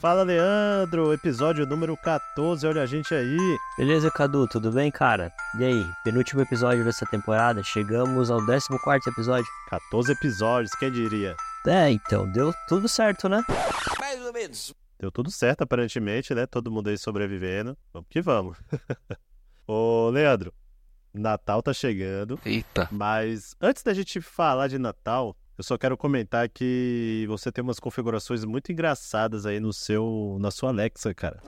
Fala, Leandro, episódio número 14, olha a gente aí. Beleza, Cadu, tudo bem, cara? E aí, penúltimo episódio dessa temporada, chegamos ao 14 episódio. 14 episódios, quem diria? É, então, deu tudo certo, né? Mais ou menos. Deu tudo certo, aparentemente, né? Todo mundo aí sobrevivendo. Vamos que vamos. Ô, Leandro, Natal tá chegando, Eita. mas antes da gente falar de Natal, eu só quero comentar que você tem umas configurações muito engraçadas aí no seu, na sua Alexa, cara.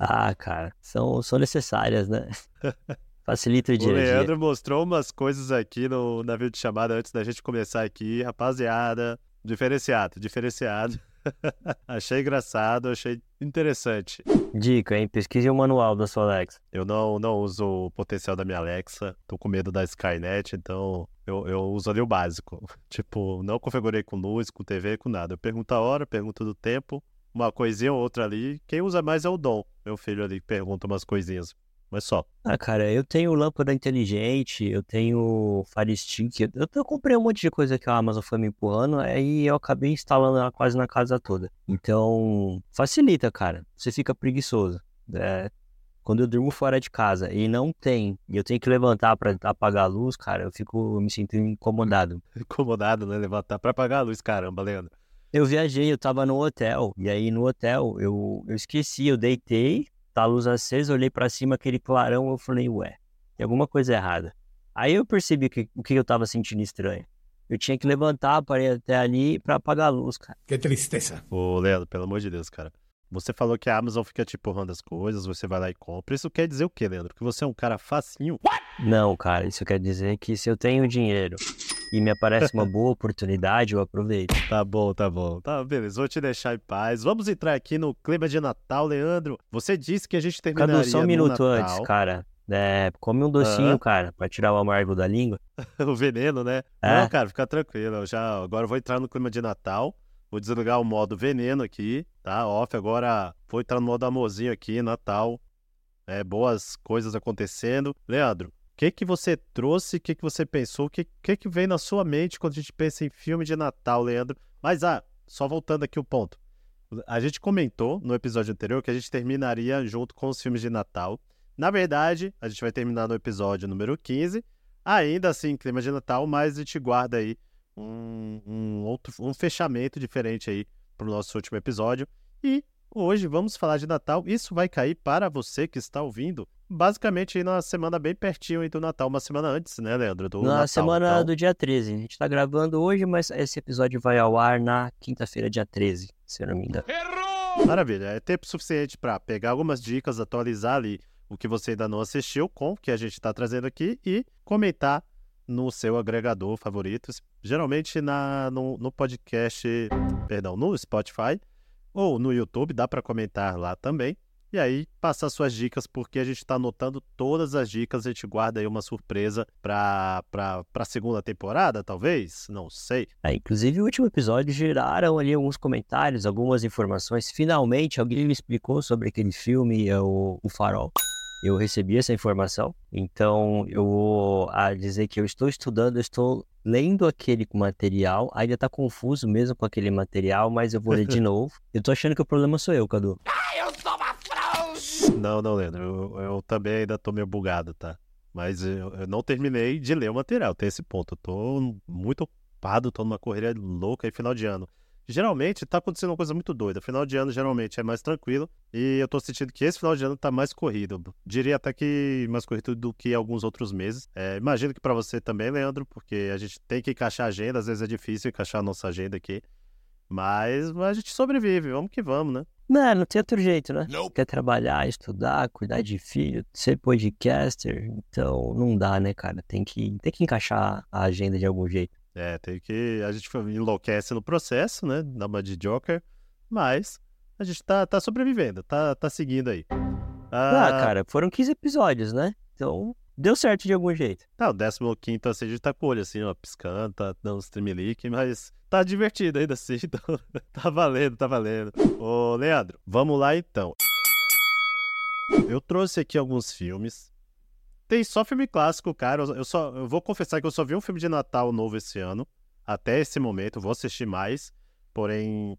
Ah, cara, são, são necessárias, né? Facilita o O dia dia. Leandro mostrou umas coisas aqui no navio de chamada antes da gente começar aqui. Rapaziada, diferenciado, diferenciado. achei engraçado, achei interessante. Dica, hein? Pesquise o manual da sua Alexa. Eu não, não uso o potencial da minha Alexa, tô com medo da Skynet, então eu, eu uso ali o básico. Tipo, não configurei com luz, com TV, com nada. Eu pergunto a hora, pergunto do tempo, uma coisinha ou outra ali. Quem usa mais é o Dom, meu filho ali, que pergunta umas coisinhas. Mas só. Ah, cara, eu tenho lâmpada inteligente, eu tenho Fire Stick, eu, eu comprei um monte de coisa que a Amazon foi me empurrando, aí eu acabei instalando ela quase na casa toda. Então, facilita, cara. Você fica preguiçoso. É, quando eu durmo fora de casa e não tem, e eu tenho que levantar pra apagar a luz, cara, eu fico me sentindo incomodado. Incomodado, né? Levantar pra apagar a luz, caramba, Leandro. Eu viajei, eu tava no hotel, e aí no hotel eu, eu esqueci, eu deitei, tá a luz acesa, olhei pra cima, aquele clarão, eu falei, ué, tem alguma coisa errada. Aí eu percebi que, o que eu tava sentindo estranho. Eu tinha que levantar, parei até ali pra apagar a luz, cara. Qué tristeza. Ô, Leandro, pelo amor de Deus, cara. Você falou que a Amazon fica te empurrando as coisas, você vai lá e compra. Isso quer dizer o quê, Leandro? Que você é um cara facinho? Não, cara, isso quer dizer que se eu tenho dinheiro e me aparece uma boa oportunidade, eu aproveito. Tá bom, tá bom. Tá, beleza, vou te deixar em paz. Vamos entrar aqui no clima de Natal, Leandro. Você disse que a gente terminaria Cadu, só um minuto Natal. antes, cara. É, come um docinho, cara, pra tirar o amargo da língua. o veneno, né? É. Não, cara, fica tranquilo. Eu já, agora eu vou entrar no clima de Natal. Vou desligar o modo veneno aqui, tá? Off. Agora vou entrar no modo amorzinho aqui, Natal. É, boas coisas acontecendo. Leandro, o que que você trouxe? O que que você pensou? O que, que que vem na sua mente quando a gente pensa em filme de Natal, Leandro? Mas, ah, só voltando aqui o ponto. A gente comentou no episódio anterior que a gente terminaria junto com os filmes de Natal. Na verdade, a gente vai terminar no episódio número 15. Ainda assim, clima de Natal, mas a gente guarda aí um, um outro um fechamento diferente aí pro nosso último episódio. E hoje vamos falar de Natal. Isso vai cair para você que está ouvindo, basicamente aí na semana bem pertinho aí do Natal, uma semana antes, né, Leandro? Do na Natal. semana Então, do dia 13. A gente tá gravando hoje, mas esse episódio vai ao ar na quinta-feira, dia 13, se eu não me engano. Maravilha, é tempo suficiente para pegar algumas dicas, atualizar ali o que você ainda não assistiu com o que a gente está trazendo aqui e comentar no seu agregador favorito, geralmente na, no, no podcast, perdão, no Spotify ou no YouTube, dá para comentar lá também. E aí, passar suas dicas, porque a gente está anotando todas as dicas, a gente guarda aí uma surpresa para a segunda temporada, talvez? Não sei. É, inclusive, o último episódio geraram ali alguns comentários, algumas informações. Finalmente, alguém me explicou sobre aquele filme, é o, o Farol. Eu recebi essa informação, então eu vou a dizer que eu estou estudando, eu estou lendo aquele material, ainda está confuso mesmo com aquele material, mas eu vou ler de novo. Eu tô achando que o problema sou eu, Cadu. Eu sou uma fraude. Não, não, Leandro. Eu, eu também ainda tô meio bugado, tá? Mas eu, eu não terminei de ler o material, tem esse ponto. Eu tô muito ocupado, tô numa correria louca aí final de ano. Geralmente tá acontecendo uma coisa muito doida. Final de ano geralmente é mais tranquilo. E eu tô sentindo que esse final de ano tá mais corrido. Diria até que mais corrido do que alguns outros meses. É, imagino que pra você também, Leandro, porque a gente tem que encaixar a agenda. Às vezes é difícil encaixar a nossa agenda aqui. Mas a gente sobrevive, vamos que vamos, né? Não, não tem outro jeito, né? Nope. Quer trabalhar, estudar, cuidar de filho, ser podcaster, então não dá, né, cara? Tem que, tem que encaixar a agenda de algum jeito. É, tem que. A gente enlouquece no processo, né? Dá uma de Joker. Mas a gente tá, tá sobrevivendo, tá, tá seguindo aí. Ah, cara, foram 15 episódios, né? Então deu certo de algum jeito. Tá, o 15 assim, a gente tá com o olho assim, ó, piscando, tá dando stream leak, mas tá divertido ainda assim, então tá valendo, tá valendo. Ô, Leandro, vamos lá então. Eu trouxe aqui alguns filmes. Tem só filme clássico, cara. Eu, só, eu vou confessar que eu só vi um filme de Natal novo esse ano. Até esse momento, vou assistir mais. Porém,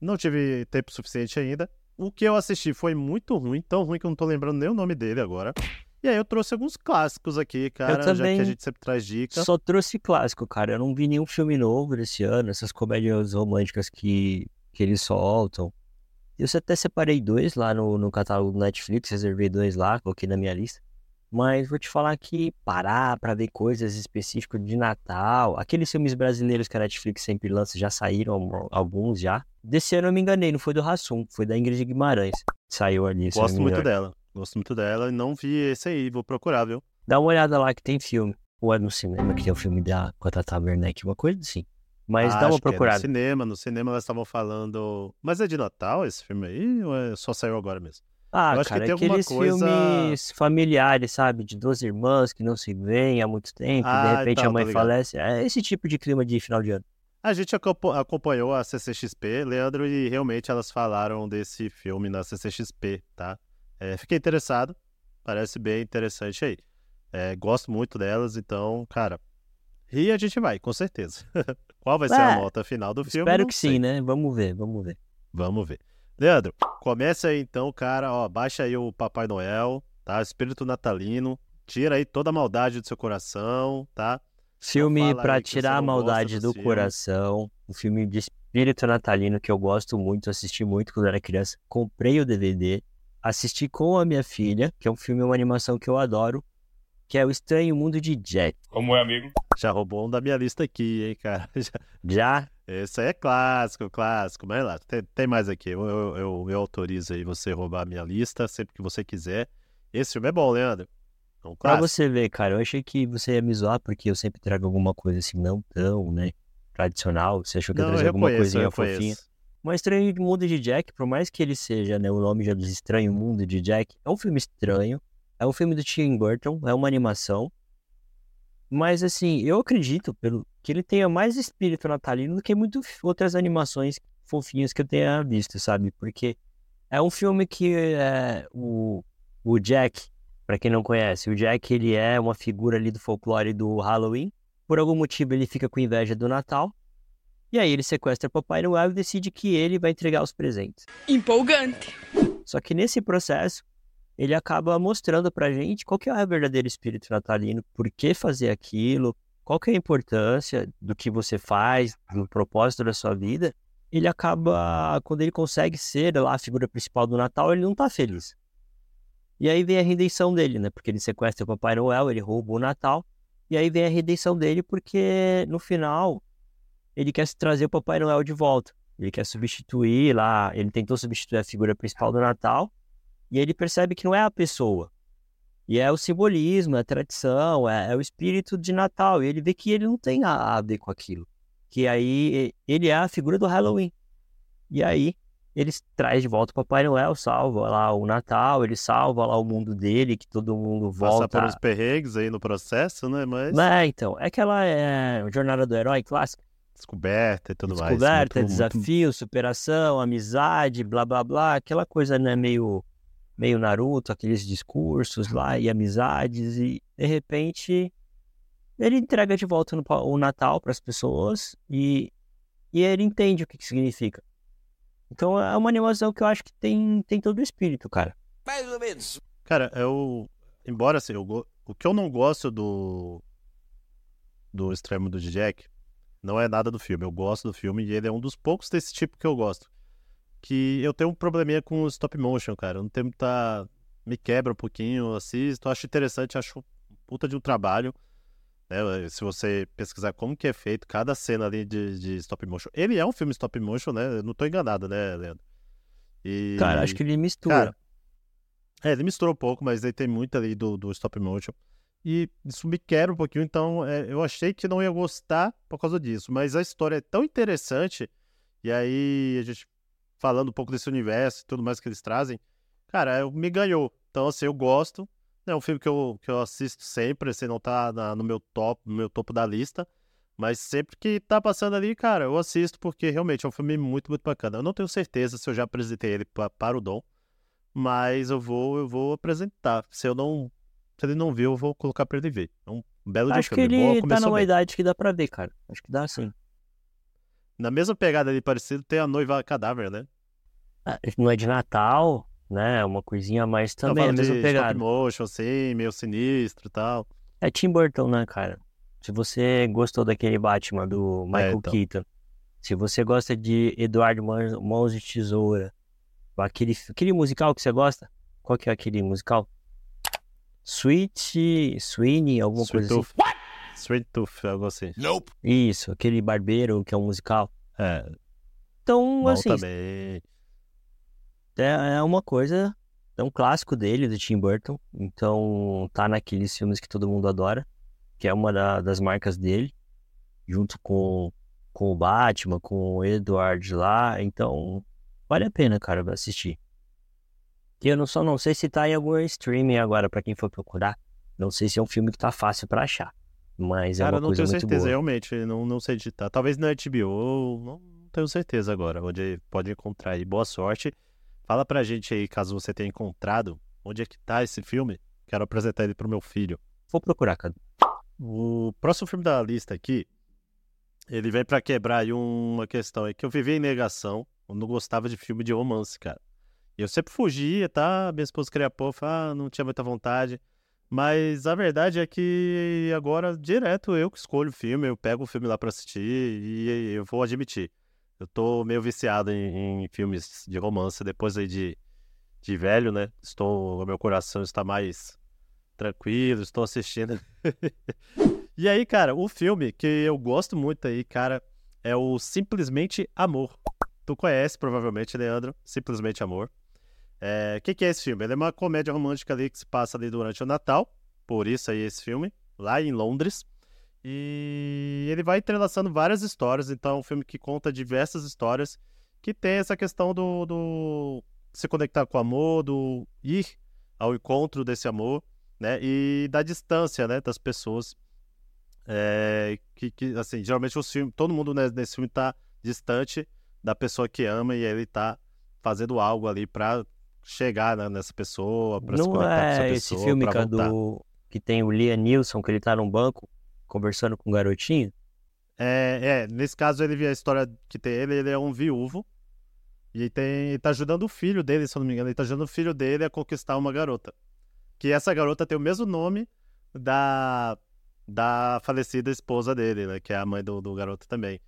Não tive tempo suficiente ainda. O que eu assisti foi muito ruim, tão ruim que eu não tô lembrando nem o nome dele agora. E aí eu trouxe alguns clássicos aqui, cara, já também que a gente sempre traz dicas. Só trouxe clássico, cara. Eu não vi nenhum filme novo desse ano, essas comédias românticas que, que eles soltam. Eu até separei dois lá no, no catálogo do Netflix, reservei dois lá, coloquei na minha lista. Mas vou te falar que parar pra ver coisas específicas de Natal, aqueles filmes brasileiros que a Netflix sempre lança, já saíram al- alguns já. Desse ano eu me enganei, não foi do Rassum, foi da Ingrid Guimarães. Saiu ali, Gosto muito dela. Gosto muito dela e não vi esse aí, vou procurar, viu? Dá uma olhada lá que tem filme. Ou é no cinema que tem o filme da com a Tata Werneck, uma coisa assim. Mas dá Acho uma que é procurada. no cinema, no cinema elas estavam falando. Mas é de Natal esse filme aí? Ou é... só saiu agora mesmo? Ah, Eu acho que cara, tem alguma aqueles coisa- filmes familiares, sabe? De duas irmãs que não se veem há muito tempo, e Ah, de repente tá, a tô mãe ligado. falece. É esse tipo de clima de final de ano. A gente acompa- acompanhou a CCXP, Leandro, e realmente elas falaram desse filme na CCXP, tá? É, fiquei interessado, parece bem interessante aí. É, gosto muito delas, então, cara, rir a gente vai, com certeza. Qual vai ser a É, nota final do filme? Espero que sei. sim, né? Vamos ver, vamos ver. Vamos ver. Leandro, começa aí então, cara, ó, baixa aí o Papai Noel, tá? Espírito natalino, tira aí toda a maldade do seu coração, tá? Filme você tirar a maldade do filmes. coração. Um filme de espírito natalino que eu gosto muito, assisti muito quando era criança. Comprei o DVD, assisti com a minha filha, que é um filme, uma animação que eu adoro, que é O Estranho Mundo de Jack. Como é, amigo? Já roubou um da minha lista aqui, hein, cara? Já- Já Esse aí é clássico, clássico. Mas lá, tem, tem mais aqui. Eu, eu, eu, eu autorizo aí você roubar a minha lista sempre que você quiser. Esse filme é bom, Leandro. É um Pra você ver, cara, eu achei que você ia me zoar porque eu sempre trago alguma coisa assim, não tão, né, tradicional. Você achou que Não, eu trazer alguma reconheço, eu coisinha fofinha. Mas Estranho Mundo de Jack, por mais que ele seja, né, o nome já diz Estranho Mundo de Jack, é um filme estranho, é um filme do Tim Burton, é uma animação. Mas assim, eu acredito pelo que ele tenha mais espírito natalino do que muitas outras animações fofinhas que eu tenha visto, sabe? Porque é um filme que é, o, o Jack, pra quem não conhece, o Jack ele é uma figura ali do folclore do Halloween. Por algum motivo ele fica com inveja do Natal. E aí ele sequestra Papai Noel e decide que ele vai entregar os presentes. Empolgante. Só que nesse processo, ele acaba mostrando pra gente qual que é o verdadeiro espírito natalino, por que fazer aquilo, qual que é a importância do que você faz, do propósito da sua vida. Ele acaba, quando ele consegue ser lá a figura principal do Natal, ele não tá feliz. E aí vem a redenção dele, né? Porque ele sequestra o Papai Noel, ele rouba o Natal. E aí vem a redenção dele porque no final ele quer trazer o Papai Noel de volta. Ele quer substituir lá, ele tentou substituir a figura principal do Natal, e ele percebe que não é a pessoa. E é o simbolismo, é a tradição, é, é o espírito de Natal. E ele vê que ele não tem a, a ver com aquilo. Que aí ele é a figura do Halloween. E aí ele traz de volta o Papai Noel, salva lá o Natal, ele salva lá o mundo dele, que todo mundo volta. por uns perrengues aí no processo, né? Mas É, então, é aquela é, jornada do herói clássica. descoberta e tudo mais. Descoberta, Muito- muito- desafio, superação, amizade, blá blá blá, aquela coisa, né, meio, meio Naruto, aqueles discursos lá e amizades, e de repente ele entrega de volta no o Natal para as pessoas e, e ele entende o que, que significa. Então é uma animação que eu acho que tem, tem todo o espírito, cara. Mais ou menos. Cara, eu. Embora assim, eu o que eu não gosto do. Do extremo do Jack não é nada do filme. Eu gosto do filme e ele é um dos poucos desse tipo que eu gosto. Que eu tenho um probleminha com o stop motion, cara. Eu não tenho muita. Me quebra um pouquinho, assisto, acho interessante, acho puta de um trabalho. né? Se você pesquisar como que é feito cada cena ali de, de stop motion. Ele é um filme stop motion, né? Eu não tô enganado, né, Leandro? E... Cara, acho que ele mistura. Cara, é, ele misturou um pouco, mas aí tem muito ali do, do stop motion. E isso me quebra um pouquinho, então é, eu achei que não ia gostar por causa disso. Mas a história é tão interessante, e aí a gente falando um pouco desse universo e tudo mais que eles trazem, cara, eu- me ganhou. Então, assim, eu gosto. É um filme que eu, que eu assisto sempre, assim, não tá na- no meu top, no meu topo da lista. Mas sempre que tá passando ali, cara, eu assisto porque realmente é um filme muito, muito bacana. Eu não tenho certeza se eu já apresentei ele pa- para o Dom, mas eu vou, eu vou apresentar. Se eu não, se ele não viu, eu vou colocar para ele ver. É um belo de Acho que filme. Boa, ele tá numa bem. idade que dá pra ver, cara. Acho que dá sim. Na mesma pegada ali parecido, tem a noiva cadáver, né? Ah, Não é de Natal, né? É uma coisinha mais também, a mesma pegada. stop motion, assim, meio sinistro e tal. É Tim Burton, né, cara? Se você gostou daquele Batman do Michael então. Keaton, se você gosta de Eduardo Mãos de Tesoura, aquele, aquele musical que você gosta, qual que é aquele musical? Sweet, Sweeney, alguma Sweet coisa assim. Tooth. Sweet Tooth, algo assim. Nope. Isso, aquele barbeiro que é um musical. É, Então, bom assim, também. é, é uma coisa, é um clássico dele, do Tim Burton. Então, tá naqueles filmes que todo mundo adora, que é uma da- das marcas dele, junto com, com o Batman, com o Edward lá. Então, vale a pena, cara, assistir. E eu não, só não sei se tá em algum streaming agora, pra quem for procurar. Não sei se é um filme que tá fácil pra achar. Mas é Cara, uma não coisa tenho muito certeza, boa. realmente, não, não sei digitar. Talvez na HBO, não tenho certeza agora, onde pode encontrar aí. Boa sorte. Fala pra gente aí, caso você tenha encontrado, onde é que tá esse filme. Quero apresentar ele pro meu filho. Vou procurar, cara. O próximo filme da lista aqui, ele vem pra quebrar aí uma questão aí, que eu vivi em negação, eu não gostava de filme de romance, cara. E eu sempre fugia, tá? Minha esposa queria pôr, ah, não tinha muita vontade. Mas a verdade é que agora, direto, eu que escolho o filme, eu pego o filme lá pra assistir e eu vou admitir. Eu tô meio viciado em, em filmes de romance, depois aí de, de velho, né? Estou, meu coração está mais tranquilo, estou assistindo. E aí, cara, o filme que eu gosto muito aí, cara, é o Simplesmente Amor. Tu conhece, provavelmente, Leandro, Simplesmente Amor. É, O que, que é esse filme? Ele é uma comédia romântica ali que se passa ali durante o Natal, por isso aí esse filme, lá em Londres. E ele vai entrelaçando várias histórias, então é um filme que conta diversas histórias que tem essa questão do, do se conectar com o amor, do ir ao encontro desse amor, né? E da distância, né, das pessoas. É, que, que, assim, geralmente os filmes, todo mundo nesse filme tá distante da pessoa que ama e ele tá fazendo algo ali pra chegar nessa pessoa, pra se conectar com essa é esse pessoa, filme, pra cara, voltar. do... que tem o Liam Neeson, que ele tá num banco conversando com um garotinho? É, é, nesse caso ele a história que tem ele, ele é um viúvo e tem, ele tá ajudando o filho dele, se eu não me engano, ele tá ajudando o filho dele a conquistar uma garota. Que essa garota tem o mesmo nome da, da falecida esposa dele, né, que é a mãe do, do garoto também.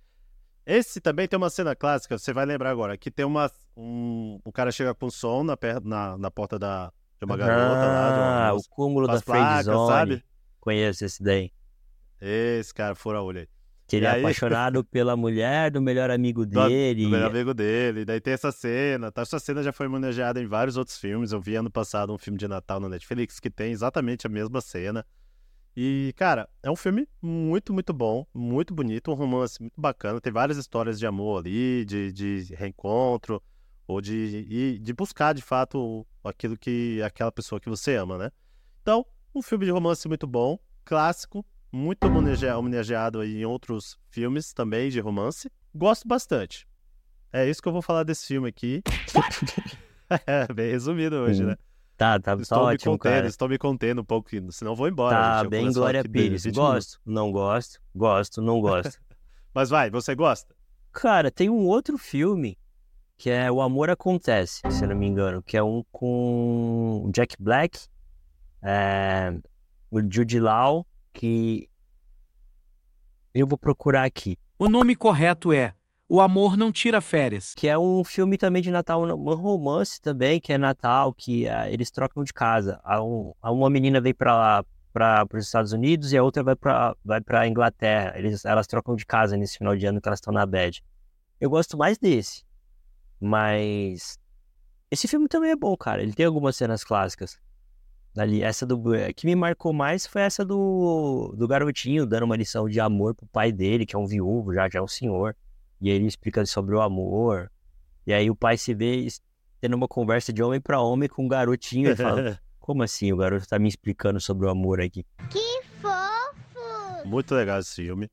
Esse também tem uma cena clássica, você vai lembrar agora, que tem uma um, o cara chega com som na, per- na, na porta da, de uma garota lá, de uma Ah, o cúmulo da as placas, friendzone. sabe? Conheço esse daí. Esse cara fura olho aí. Que ele E é aí- apaixonado pela mulher do melhor amigo dele. do melhor amigo dele. Daí tem essa cena. Tá? Essa cena já foi manejada em vários outros filmes. Eu vi ano passado um filme de Natal na Netflix que tem exatamente a mesma cena. E, cara, é um filme muito, muito bom, muito bonito, um romance muito bacana. Tem várias histórias de amor ali, de, de reencontro, ou de, e de buscar de fato aquilo que aquela pessoa que você ama, né? Então, um filme de romance muito bom, clássico, muito homenage- homenageado aí em outros filmes também de romance. Gosto bastante. É isso que eu vou falar desse filme aqui. é, bem resumido hoje, né? Tá, tá, tá Estou me ótimo, contendo, cara. estou me contendo um pouco, senão eu vou embora. Tá gente. Bem Glória Pires. 20 minutos. Gosto, não gosto, gosto, não gosto. Mas vai, você gosta? Cara, tem um outro filme que é O Amor Acontece, se eu não me engano, que é um com o Jack Black, é, o Jude Law, que eu vou procurar aqui. O nome correto é O Amor Não Tira Férias. Que é um filme também de Natal, um romance também, que é Natal, que ah, eles trocam de casa. A, um- a uma menina vem pra lá, para os Estados Unidos, e a outra vai pra, vai pra Inglaterra. Eles, elas trocam de casa nesse final de ano que elas estão na bed. Eu gosto mais desse. Mas. Esse filme também é bom, cara. Ele tem algumas cenas clássicas. Ali, essa do. A que me marcou mais foi essa do, do garotinho dando uma lição de amor pro pai dele, que é um viúvo, já, já é um senhor. E ele explica sobre o amor. E aí o pai se vê tendo uma conversa de homem pra homem com um garotinho e fala: Como assim? O garoto tá me explicando sobre o amor aqui. Que fofo! Muito legal esse filme.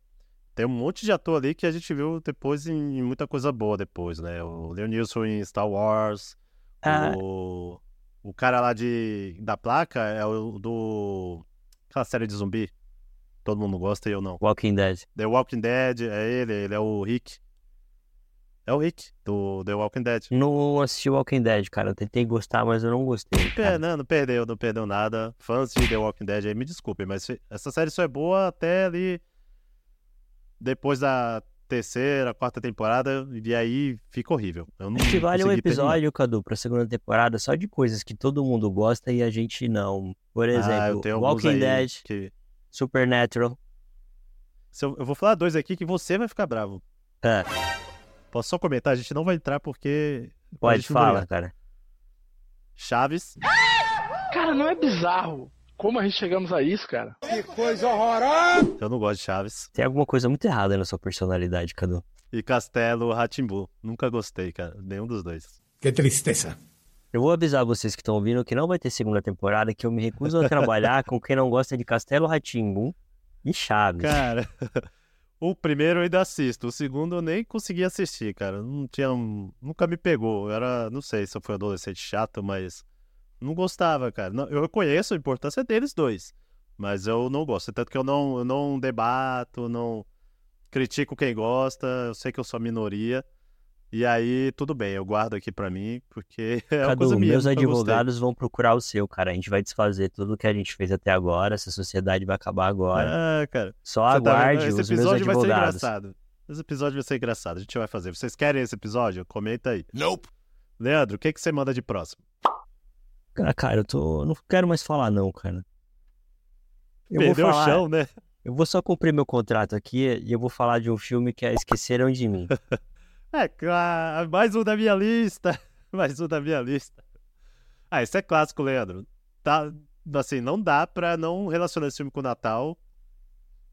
Tem um monte de ator ali que a gente viu depois em, em muita coisa boa depois, né? O Leonilson em Star Wars, Ah. o, o cara lá de, da placa é o do... aquela série de zumbi. Todo mundo gosta e eu não. Walking Dead. The Walking Dead, é ele, ele é o Rick. É o Rick, do The Walking Dead. Não assisti Walking Dead, cara. Eu tentei gostar, mas eu não gostei. É, não, não perdeu, não perdeu nada. Fãs de The Walking Dead aí, me desculpem, mas essa série só é boa até ali depois da terceira, quarta temporada, e aí fica horrível. Eu não Acho que vale um consegui terminar. episódio, Cadu, pra segunda temporada, só de coisas que todo mundo gosta e a gente não. Por Ah, exemplo, alguns Walking Dead, que... Supernatural. Eu, eu vou falar dois aqui que você vai ficar bravo. É, Posso só comentar? A gente não vai entrar porque... a pode ganhar. cara. Chaves, Cara, não é bizarro como a gente chegamos a isso, cara? eu não gosto de Chaves. Tem alguma coisa muito errada na sua personalidade, Cadu. E Castelo Ratimbu. Nunca gostei, cara. Nenhum dos dois. Qué tristeza. Eu vou avisar vocês que estão ouvindo que não vai ter segunda temporada, que eu me recuso a trabalhar com quem não gosta de Castelo Ratimbum e Chaves. Cara, o primeiro eu ainda assisto. O segundo eu nem consegui assistir, cara. Não tinha. Nunca me pegou. Eu era. Não sei se eu fui adolescente chato, mas. Não gostava, cara. Não, eu reconheço a importância deles dois. Mas eu não gosto. Tanto que eu não, eu não debato, não critico quem gosta. Eu sei que eu sou a minoria. E aí, tudo bem, eu guardo aqui pra mim, porque é Cadu, coisa minha. meus advogados vão procurar o seu, cara. A gente vai desfazer tudo que a gente fez até agora. Essa sociedade vai acabar agora. Ah, cara. Só tá vendo? aguarde Esse os meus episódio vai ser advogados. engraçado. Esse episódio vai ser engraçado. A gente vai fazer. Vocês querem esse episódio? Comenta aí. Nope. Leandro, o que, que você manda de próximo? Ah, cara, eu tô. Não quero mais falar, não, cara. Eu Perdeu vou falar... o chão, né? Eu vou só cumprir meu contrato aqui e eu vou falar de um filme que é Esqueceram de Mim. É claro. Mais um da minha lista. Mais um da minha lista. Ah, esse é clássico, Leandro. Tá, assim, não dá pra não relacionar esse filme com o Natal.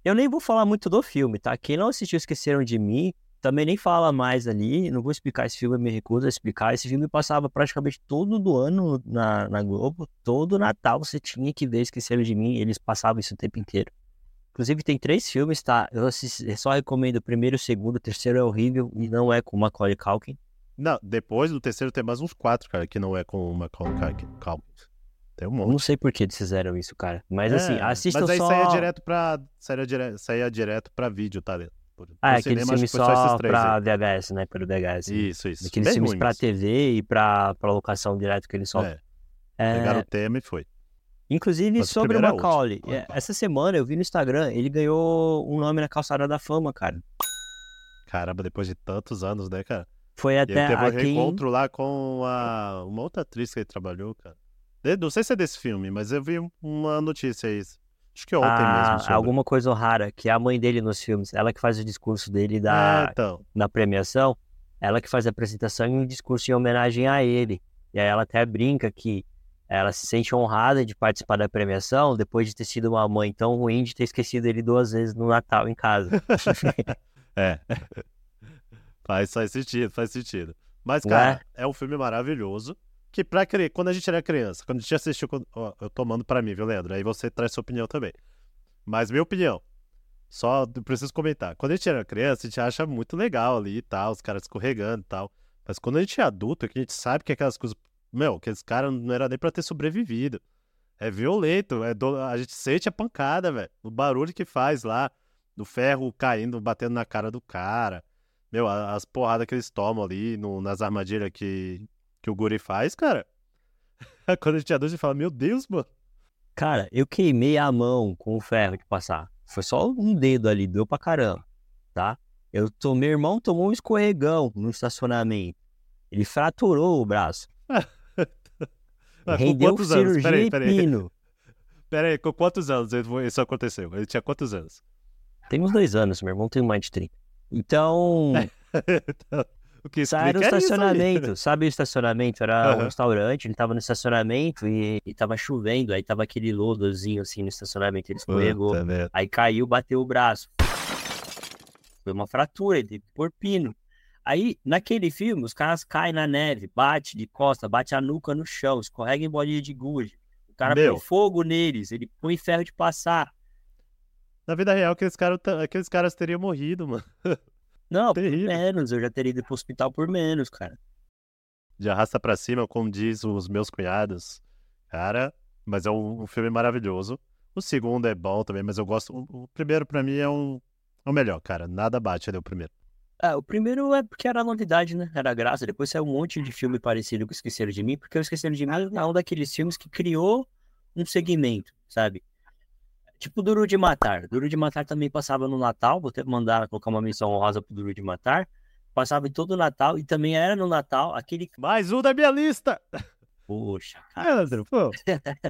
Eu nem vou falar muito do filme, tá? Quem não assistiu Esqueceram de Mim, também nem fala mais ali. Não vou explicar esse filme, me recuso a explicar. Esse filme passava praticamente todo do ano na, na Globo. Todo Natal você tinha que ver Esqueceram de Mim. Eles passavam isso o tempo inteiro. Inclusive tem três filmes, tá? Eu assisti- eu só recomendo o primeiro o segundo. O terceiro é horrível e não é com o Macaulay Culkin. Não, depois do terceiro tem mais uns quatro, cara, que não é com uma Calma. Tem um monte. não sei por que eles fizeram isso, cara. Mas assim, É, assistam Mas aí só... saía direto pra. Saía direto, saía direto pra vídeo, tá? Por- Ah, é aquele cinema, filme só, três pra aí. VHS, né? Pelo VHS. Isso, isso. Aqueles Bem filmes ruim, pra TV e pra, pra locação direto que eles soltam. É, É, pegaram o tema e foi. Inclusive, Mas sobre o é Macaulay, é, essa semana eu vi no Instagram, ele ganhou um nome na calçada da fama, cara. Caramba, depois de tantos anos, né, cara? Foi E até ele teve um quem... reencontro lá com a, uma outra atriz que ele trabalhou, cara. Não sei se é desse filme, mas eu vi uma notícia aí. Acho que ontem a- mesmo. Sobre. alguma coisa rara, que é a mãe dele nos filmes, ela que faz o discurso dele da, É, então. na premiação, ela que faz a apresentação e um discurso em homenagem a ele. E aí ela até brinca que ela se sente honrada de participar da premiação depois de ter sido uma mãe tão ruim de ter esquecido ele duas vezes no Natal em casa. É. faz, faz sentido, faz sentido. Mas, cara, é? um filme maravilhoso. Que pra cri... quando a gente era criança, quando a gente assistiu. Ó, eu tô mandando pra mim, viu, Leandro? Aí você traz sua opinião também. Mas minha opinião, só preciso comentar. Quando a gente era criança, a gente acha muito legal ali e tal, os caras escorregando e tal. Mas quando a gente é adulto, é que a gente sabe que aquelas coisas. Meu, aqueles caras não era nem pra ter sobrevivido. É violento, é do- a gente sente a pancada, velho. O barulho que faz lá, do ferro caindo, batendo na cara do cara. Meu, as porradas que eles tomam ali no- nas armadilhas que, que o Guri faz, cara. Quando a gente é adulto, a gente fala, meu Deus, mano. Cara, eu queimei a mão com o ferro que passar. Foi só um dedo ali, deu pra caramba, tá? Eu tô, meu irmão tomou um escorregão no estacionamento. Ele fraturou o braço. Ah, com Rendeu quantos anos? cirurgia Peraí, e peraí. pino. Pera aí, com quantos anos isso aconteceu? Ele tinha quantos anos? Tem uns dois anos, meu irmão tem mais de 30. Então, o que sai aí. estacionamento. Sabe o estacionamento? Era um Aham. restaurante, ele tava no estacionamento e, e tava chovendo. Aí tava aquele lodozinho assim no estacionamento, ele escorregou. Aí caiu, bateu o braço. Foi uma fratura, ele teve que pôr pino. Aí, naquele filme, os caras caem na neve, bate de costa, bate a nuca no chão, escorrega em bolinha de gude. O cara Meu. põe fogo neles, ele põe ferro de passar. Na vida real, aqueles caras, aqueles caras teriam morrido, mano. Não, por Terrível. menos, eu já teria ido pro hospital por menos, cara. De arrasta pra cima, como diz os meus cunhados. Cara, mas é um, um filme maravilhoso. O segundo é bom também, mas eu gosto. O, o primeiro, pra mim, é um. É o melhor, cara. Nada bate ali o primeiro. Ah, o primeiro é porque era novidade, né? Era graça. Depois saiu um monte de filme parecido com Esqueceram de Mim, porque o Esqueceram de Mim é um daqueles filmes que criou um segmento, sabe? Tipo Duro de Matar. Duro de Matar também passava no Natal, vou até mandar colocar uma menção honrosa pro Duro de Matar. Passava em todo o Natal e também era no Natal aquele. Mais um da minha lista! Poxa, cara. Leandro, pô.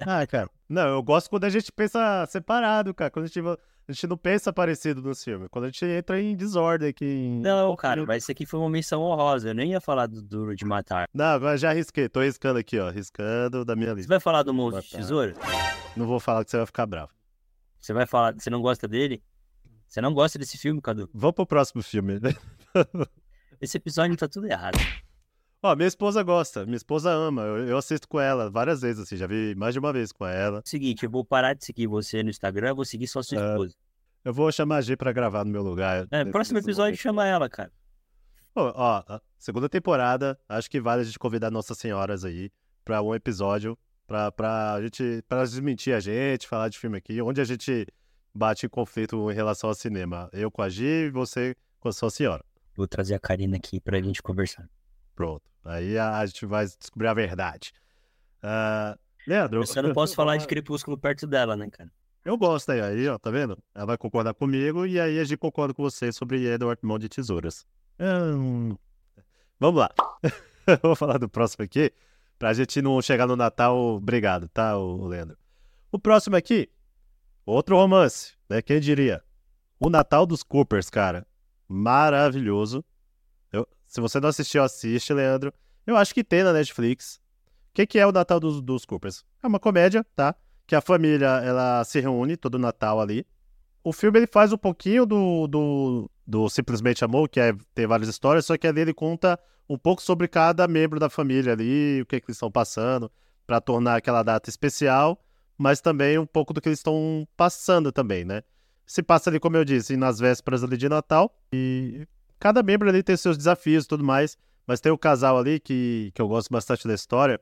Ah, cara. Não, eu gosto quando a gente pensa separado, cara. Quando a gente, a gente não pensa parecido no filme. Quando a gente entra em desordem aqui. Em... Não, cara, mas isso aqui foi uma menção honrosa. Eu nem ia falar do Duro de Matar. Não, agora já risquei. Tô riscando aqui, ó. Riscando da minha Você lista. vai falar do Monstro de Matar. Tesoura? Não vou falar que você vai ficar bravo. Você vai falar. Você não gosta dele? Você não gosta desse filme, Cadu? Vamos pro próximo filme. Esse episódio tá tudo errado. Ó, minha esposa gosta. Minha esposa ama. Eu, eu assisto com ela várias vezes, assim. Já vi mais de uma vez com ela. Seguinte, eu vou parar de seguir você no Instagram, eu vou seguir só sua É, esposa. Eu vou chamar a G pra gravar no meu lugar. É, nesse- próximo episódio momento. chama ela, cara. Ó, ó, segunda temporada, acho que vale a gente convidar nossas senhoras aí pra um episódio pra, pra gente pra desmentir a gente, falar de filme aqui, onde a gente bate em conflito em relação ao cinema. Eu com a Gi e você com a sua senhora. Vou trazer a Karina aqui pra gente conversar. Pronto. Aí a, a gente vai descobrir a verdade. Ah, Leandro, Eu só não posso falar de Crepúsculo perto dela, né, cara? eu gosto aí, aí, ó, tá vendo? Ela vai concordar comigo e aí a gente concorda com você sobre Edward Mão de Tesouras. Hum, Vamos lá. Eu Vou falar do próximo aqui, pra gente não chegar no Natal. Obrigado, tá, ô Leandro? O próximo aqui, outro romance, né? Quem diria? O Natal dos Coopers, cara. Maravilhoso. Se você não assistiu, assiste, Leandro. Eu acho que tem na Netflix. O que, que é o Natal dos, dos Coopers? É uma comédia, tá? Que a família ela se reúne todo Natal ali. O filme ele faz um pouquinho do, do, do Simplesmente Amor, que é tem várias histórias, só que ali ele conta um pouco sobre cada membro da família ali, o que, que eles estão passando, para tornar aquela data especial, mas também um pouco do que eles estão passando também, né? Se passa ali, como eu disse, nas vésperas ali de Natal, e cada membro ali tem seus desafios e tudo mais, mas tem o casal ali que, que eu gosto bastante da história,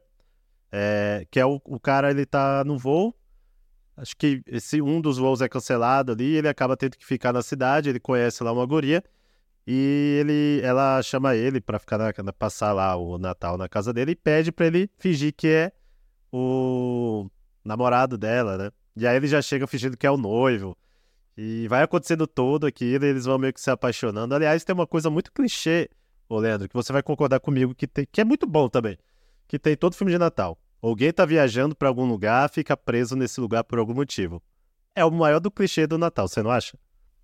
é, que é o, o cara, ele tá no voo, acho que esse um dos voos é cancelado ali, ele acaba tendo que ficar na cidade, ele conhece lá uma guria, e ele, ela chama ele pra ficar na, passar lá o Natal na casa dele e pede pra ele fingir que é o namorado dela, né? E aí ele já chega fingindo que é o noivo. E vai acontecendo todo aquilo, e eles vão meio que se apaixonando. Aliás, tem uma coisa muito clichê, ô Leandro, que você vai concordar comigo, que, tem, que é muito bom também. Que tem todo filme de Natal. Alguém tá viajando pra algum lugar, fica preso nesse lugar por algum motivo. É o maior do clichê do Natal, você não acha?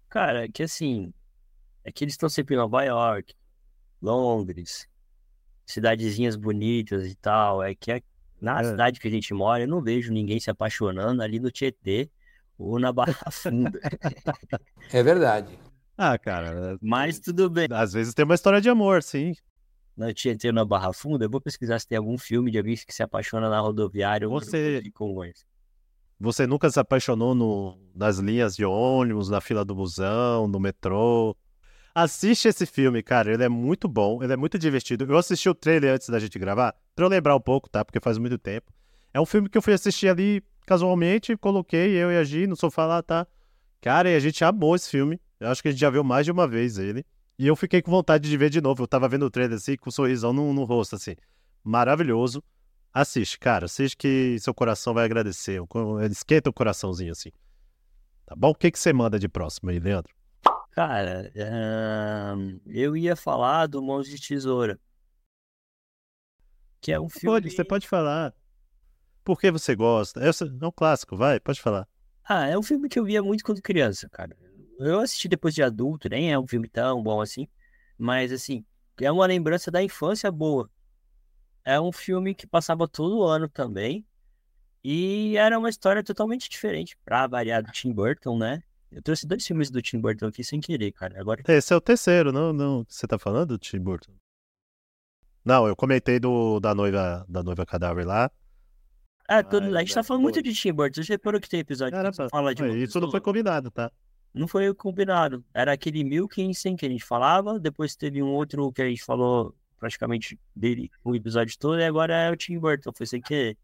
Cara, é que assim, é que eles estão sempre em Nova York, Londres, cidadezinhas bonitas e tal. É que é- na É. cidade que a gente mora, eu não vejo ninguém se apaixonando ali no Tietê ou na Barra Funda. É verdade. Ah, cara, Mas tudo bem. às vezes tem uma história de amor, sim. No Tietê ou na Barra Funda, eu vou pesquisar se tem algum filme de alguém que se apaixona na rodoviária Você- grupo de Congonhas. Você nunca se apaixonou no- nas linhas de ônibus, na fila do busão, no metrô? Assiste esse filme, cara. Ele é muito bom, ele é muito divertido. Eu assisti o trailer antes da gente gravar, pra eu lembrar um pouco, tá? Porque faz muito tempo. É um filme que eu fui assistir ali casualmente, coloquei eu e a Gi no sofá lá, tá? Cara, e a gente amou esse filme. Eu acho que a gente já viu mais de uma vez ele. E eu fiquei com vontade de ver de novo. Eu tava vendo o trailer assim, com um sorrisão no, no rosto, assim. Maravilhoso. Assiste, cara. Assiste que seu coração vai agradecer. Ele esquenta o coraçãozinho assim. Tá bom? O que, que você manda de próximo aí, Leandro? Cara, eu ia falar do Mãos de Tesoura. Que é um filme. Pode, você pode falar. Por que você gosta? É, é um clássico, vai, pode falar. Ah, é um filme que eu via muito quando criança, cara. Eu assisti depois de adulto, nem é um filme tão bom assim, mas assim, é uma lembrança da infância boa. É um filme que passava todo ano também, e era uma história totalmente diferente, pra variar do Tim Burton, né? Eu trouxe dois filmes do Tim Burton aqui sem querer, cara. Agora, Esse é o terceiro, não? não você tá falando, Tim Burton? Não, eu comentei do, da noiva da noiva cadáver lá. Ah, todo... Ah, a gente tá é, falando muito boa. de Tim Burton. Você reparou que tem episódio que Caramba, você fala de isso não foi combinado, tá? Não foi combinado. Era aquele Milkinson que a gente falava, depois teve um outro que a gente falou praticamente dele o episódio todo, e agora é o Tim Burton, foi sem querer.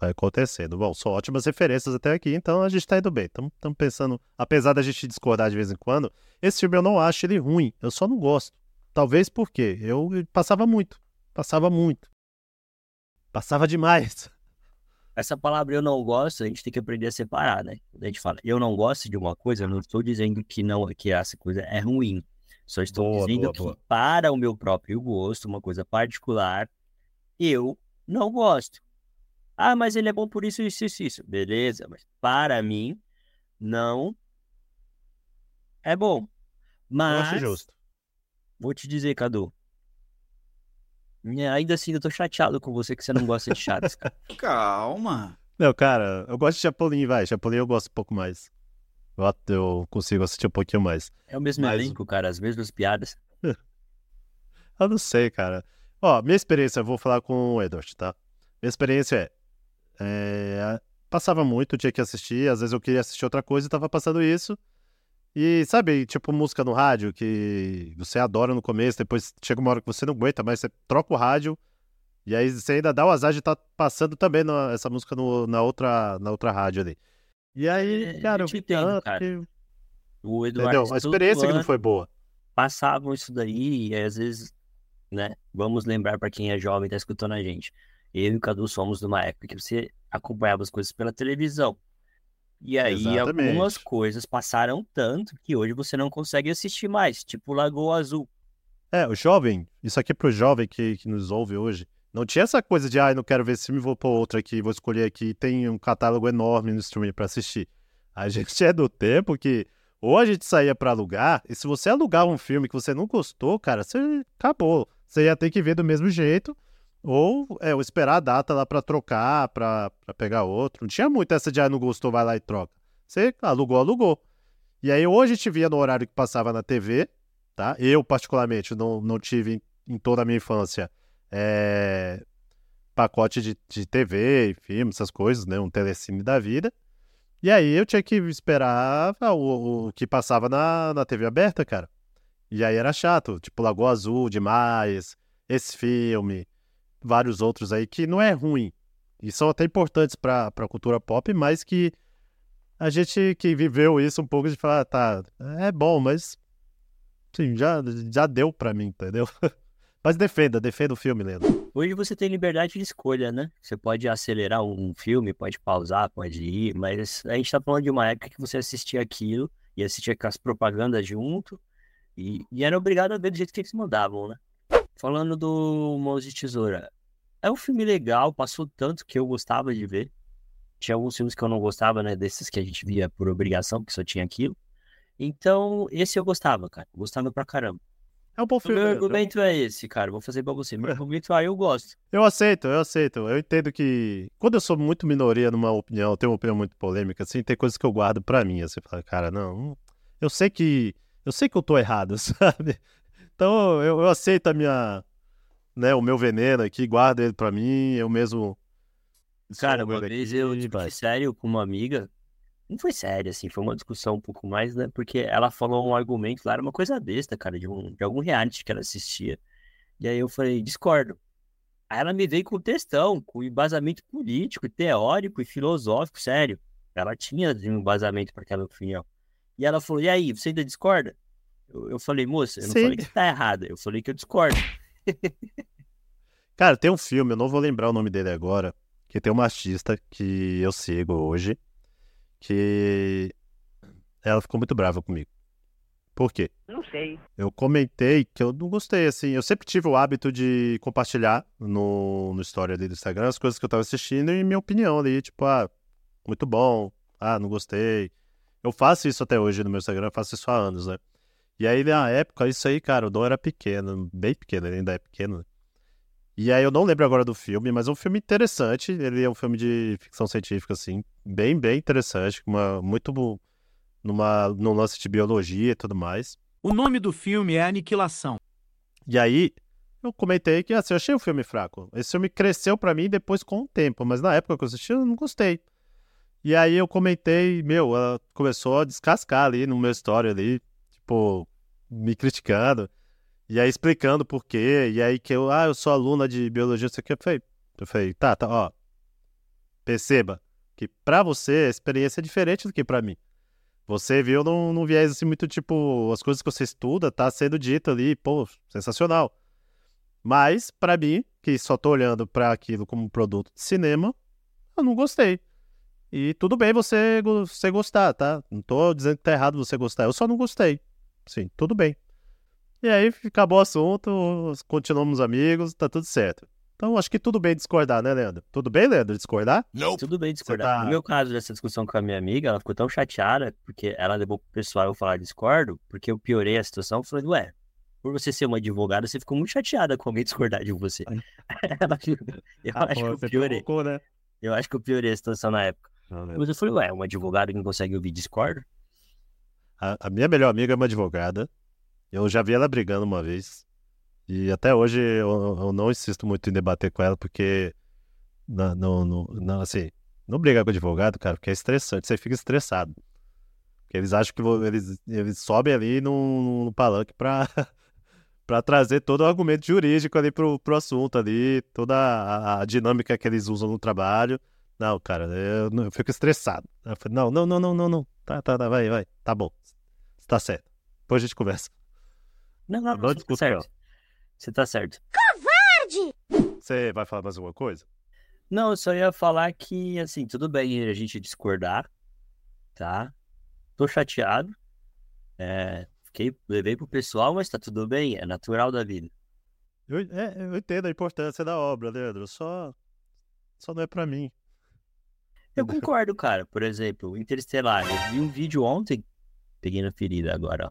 vai acontecendo. Bom, são ótimas referências até aqui, então a gente tá indo bem. Estamos pensando, apesar da gente discordar de vez em quando, esse filme eu não acho ele ruim, eu só não gosto. Talvez porque eu passava muito, passava muito. Passava demais. Essa palavra eu não gosto, a gente tem que aprender a separar, né? Quando a gente fala eu não gosto de uma coisa, eu não estou dizendo que não que essa coisa é ruim. Só estou Boa, dizendo boa, que boa. para o meu próprio gosto, uma coisa particular, eu não gosto. Ah, mas ele é bom por isso, isso, isso, isso. Beleza, mas para mim, não é bom. Eu Mas, acho justo. vou te dizer, Cadu, ainda assim eu tô chateado com você que você não gosta de chatos, cara. Calma. Não, cara, eu gosto de Chapolin, vai. Chapolin eu gosto um pouco mais. Eu consigo assistir um pouquinho mais. É o mesmo Mas- elenco, cara, as mesmas piadas. Eu não sei, cara. Ó, minha experiência, eu vou falar com o Edward, tá? Minha experiência é, é, Passava muito, tinha que assistir, às vezes eu queria assistir outra coisa e tava passando isso. E sabe, tipo música no rádio, que você adora no começo, depois chega uma hora que você não aguenta, mas você troca o rádio, e aí você ainda dá o azar de estar passando também na- essa música no- na, outra, na outra rádio ali. E aí, É, cara, eu te entendo, tanto cara. que- O Eduardo Entendeu? A experiência que não foi boa. passavam isso daí, e às vezes, né? Vamos lembrar para quem é jovem e tá escutando a gente. Eu e o Cadu somos numa época que você acompanhava as coisas pela televisão. E aí Exatamente. algumas coisas passaram tanto que hoje você não consegue assistir mais, tipo Lagoa Azul. É, o jovem, isso aqui é pro jovem que, que nos ouve hoje. Não tinha essa coisa de, ah, não quero ver esse filme, vou pôr outro aqui, vou escolher aqui. Tem um catálogo enorme no streaming pra assistir. A gente é do tempo que ou a gente saía pra alugar, e se você alugar um filme que você não gostou, cara, você acabou. Você ia ter que ver do mesmo jeito, ou, é, ou esperar a data lá pra trocar, pra pegar outro. Não tinha muito essa de, ah, não gostou, vai lá e troca. Você alugou, alugou. E aí, a gente via no horário que passava na TV, tá? Eu, particularmente, não, não tive em, toda a minha infância é, pacote de, de TV, filme, essas coisas, né? Um telecine da vida. E aí eu tinha que esperar o, o que passava na, na TV aberta, cara. E aí era chato, tipo Lagoa Azul demais, esse filme, vários outros aí que não é ruim. E são até importantes pra, pra cultura pop, mas que a gente que viveu isso um pouco de falar, ah, tá, é bom, mas sim, já, já deu pra mim, entendeu? Mas defenda, defenda o filme, Leandro. Hoje você tem liberdade de escolha, né? Você pode acelerar um filme, pode pausar, pode ir, mas a gente tá falando de uma época que você assistia aquilo e assistia com as propagandas junto e, e era obrigado a ver do jeito que eles mandavam, né? Falando do Mãos de Tesoura, é um filme legal, passou tanto que eu gostava de ver. Tinha alguns filmes que eu não gostava, né? Desses que a gente via por obrigação, que só tinha aquilo. Então, esse eu gostava, cara. Gostava pra caramba. É um bom O filme. meu Leandro. argumento é esse, cara. Vou fazer pra você. Meu argumento é, ah, eu gosto. Eu aceito, eu aceito. Eu entendo que quando eu sou muito minoria numa opinião, eu tenho uma opinião muito polêmica, assim, tem coisas que eu guardo pra mim. Assim, fala, cara, não, eu sei que eu sei que eu tô errado, sabe? Então eu, eu aceito a minha, né, o meu veneno aqui, guardo ele pra mim, eu mesmo. Cara, uma vez aqui, eu discuti sério com uma amiga. Não foi sério, assim, foi uma discussão um pouco mais, né? Porque ela falou um argumento lá, era uma coisa besta, cara, de, um, de algum reality que ela assistia. E aí eu falei, discordo. Aí ela me veio com textão, com embasamento político, teórico e filosófico, sério. Ela tinha um embasamento para aquela opinião. E ela falou, e aí, você ainda discorda? Eu, eu falei, moça, eu não Sim. falei que tá errada, eu falei que eu discordo. Cara, tem um filme, eu não vou lembrar o nome dele agora, que tem uma artista que eu sigo hoje, que ela ficou muito brava comigo. Por quê? Não sei. Eu comentei que eu não gostei, assim. Eu sempre tive o hábito de compartilhar no, no story ali do Instagram as coisas que eu tava assistindo e minha opinião ali, tipo, ah, muito bom, ah, não gostei. Eu faço isso até hoje no meu Instagram, eu faço isso há anos, né? E aí, na época, isso aí, cara, o Dom era pequeno, bem pequeno, ele ainda é pequeno. E aí, eu não lembro agora do filme, mas é um filme interessante. Ele é um filme de ficção científica, assim, bem, bem interessante, uma, muito numa, num lance de biologia e tudo mais. O nome do filme é Aniquilação. E aí, eu comentei que assim, eu achei o filme fraco. Esse filme cresceu pra mim depois com o tempo, mas na época que eu assisti eu não gostei. E aí eu comentei, meu, ela começou a descascar ali no meu story ali, tipo, me criticando. E aí explicando por quê. E aí que eu, ah, eu sou aluna de biologia, isso aqui. Eu falei, eu falei, tá, tá, ó. perceba que pra você a experiência é diferente do que pra mim. Você viu num, num viés assim muito tipo, as coisas que você estuda tá sendo dito ali, pô, sensacional. Mas, pra mim, que só tô olhando pra aquilo como produto de cinema, eu não gostei. E tudo bem você, você gostar, tá? Não tô dizendo que tá errado você gostar, eu só não gostei. Sim, tudo bem. E aí acabou o assunto, continuamos amigos, tá tudo certo. Então acho que tudo bem discordar, né, Leandro? Tudo bem, Leandro, discordar? Tudo bem discordar. tá- No meu caso, dessa discussão com a minha amiga, ela ficou tão chateada, porque ela levou pro pessoal eu falar discordo, porque eu piorei a situação, eu falei, ué, por você ser uma advogada, você ficou muito chateada com alguém discordar de você. Ela eu Ah, acho pô, que eu você piorei. provocou, né? Eu acho que eu piorei a situação na época. Mas eu falei, ué, um advogado que não consegue ouvir discordo? A, a minha melhor amiga é uma advogada. Eu já vi ela brigando uma vez. E até hoje eu, eu não insisto muito em debater com ela, porque. Não, não, não, não, assim, não brigar com advogado, cara, porque é estressante, você fica estressado. Porque eles acham que eles, eles sobem ali no, no palanque pra, pra trazer todo o argumento jurídico ali pro, pro assunto ali, toda a, a dinâmica que eles usam no trabalho. Não, cara, eu, eu fico estressado. Eu falei, não, não, não, não, não, não. Tá, tá, tá, vai, vai. Tá bom. Você tá certo. Depois a gente conversa. Não, não, Não não, você tá certo. Você tá certo. Você vai falar mais alguma coisa? Não, eu só ia falar que, assim, tudo bem a gente discordar, tá? Tô chateado. É, fiquei, levei pro pessoal, mas tá tudo bem, é natural da vida. Eu, é, eu entendo a importância da obra, Leandro. Só, só não é pra mim. Eu concordo, cara. Por exemplo, Interestelar. Eu vi um vídeo ontem, peguei na ferida agora, ó.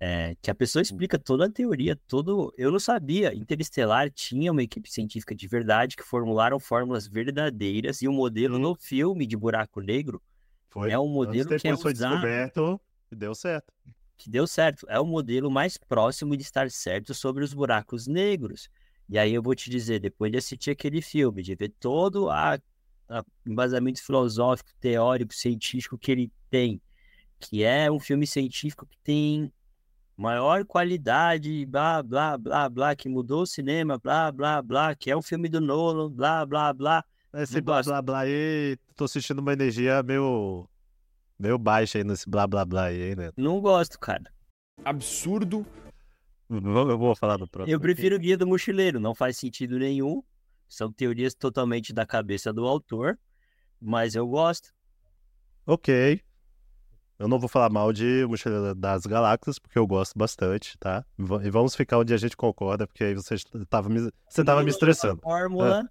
é, que a pessoa explica toda a teoria, todo. Eu não sabia. Interestelar tinha uma equipe científica de verdade que formularam fórmulas verdadeiras e o modelo no filme de buraco negro Foi. É um modelo que é foi usado. descoberto e deu certo. que deu certo. É o modelo mais próximo de estar certo sobre os buracos negros. E aí eu vou te dizer, depois de assistir aquele filme, de ver todo a embasamento filosófico, teórico, científico que ele tem, que é um filme científico que tem maior qualidade, blá, blá, blá, blá, que mudou o cinema, blá, blá, blá, que é um filme do Nolan, blá, blá, blá. Esse blá gosto. blá blá aí, tô sentindo uma energia meio, meio baixa aí nesse blá blá blá aí, né? Não gosto, cara. Absurdo. Vou- Eu vou falar do próximo. Eu prefiro o Guia do Mochileiro, não faz sentido nenhum. São teorias totalmente da cabeça do autor, mas eu gosto. Ok. Eu não vou falar mal de Mochileiro das Galáxias, porque eu gosto bastante, tá? E va- vamos ficar onde a gente concorda, porque aí você tava me, você tava me estressando. Uma fórmula